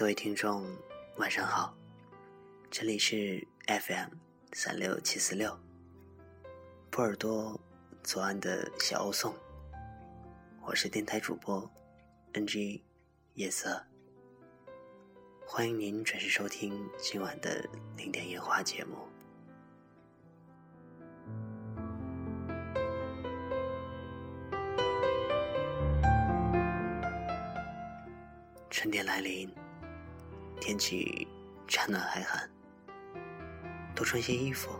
各位听众，晚上好，这里是 FM 三六七四六，波尔多左岸的小欧颂，我是电台主播 NG 夜色，欢迎您准时收听今晚的零点烟花节目。春天来临，天气乍暖还寒，多穿些衣服，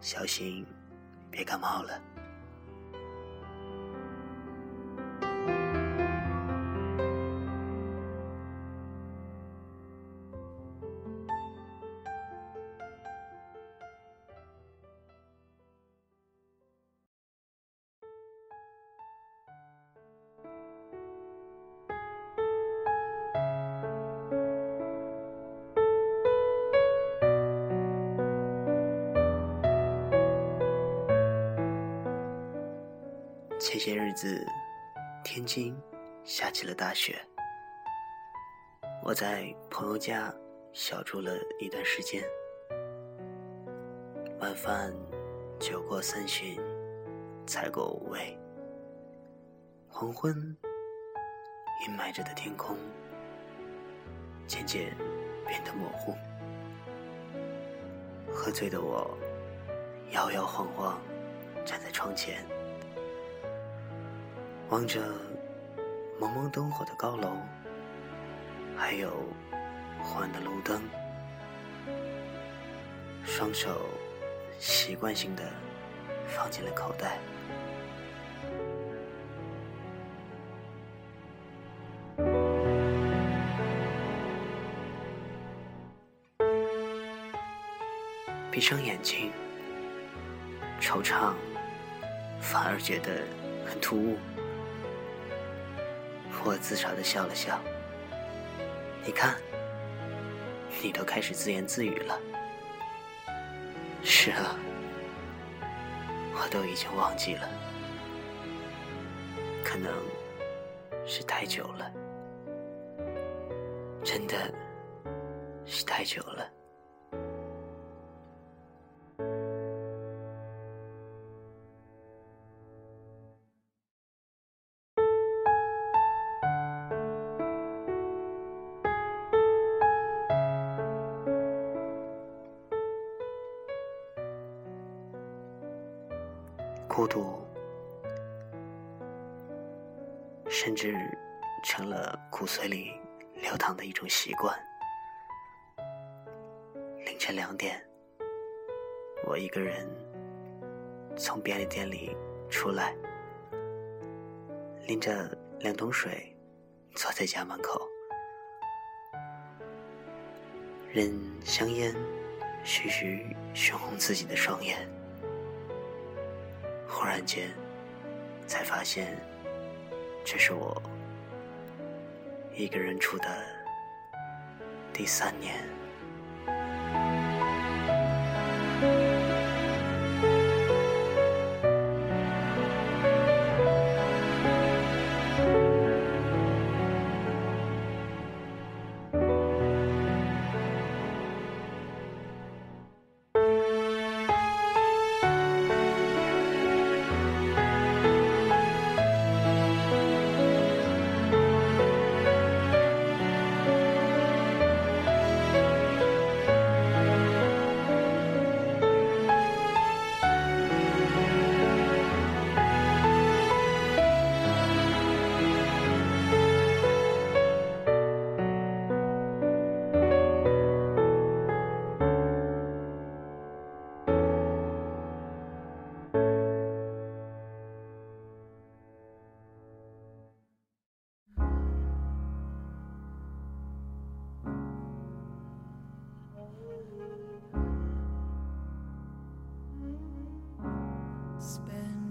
小心别感冒了。前些日子，天津下起了大雪。我在朋友家小住了一段时间。晚饭酒过三巡，菜过五味。黄昏，阴霾着的天空渐渐变得模糊。喝醉的我，摇摇晃晃站在窗前。望着蒙蒙灯火的高楼，还有昏暗的路灯，双手习惯性的放进了口袋。闭上眼睛，惆怅，反而觉得很突兀。我自嘲的笑了笑。你看，你都开始自言自语了。是啊，我都已经忘记了，可能是太久了，真的是太久了。孤独，甚至成了骨髓里流淌的一种习惯。凌晨两点，我一个人从便利店里出来，拎着两桶水，坐在家门口，任香烟徐徐熏红自己的双眼。忽然间，才发现，这是我一个人住的第三年。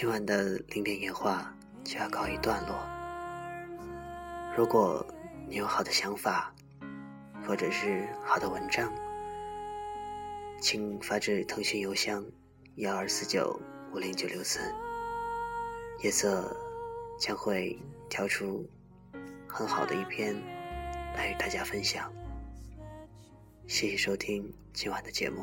今晚的零点夜话就要告一段落。如果你有好的想法，或者是好的文章，请发至腾讯邮箱幺二四九五零九六三，夜色将会挑出很好的一篇来与大家分享。谢谢收听今晚的节目。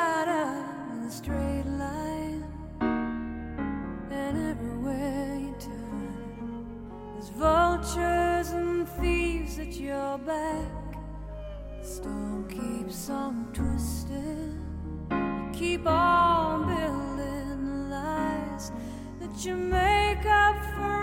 straight line, and everywhere you turn, there's vultures and thieves at your back. The storm keeps on twisting. You keep on building lies that you make up for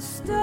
Stop.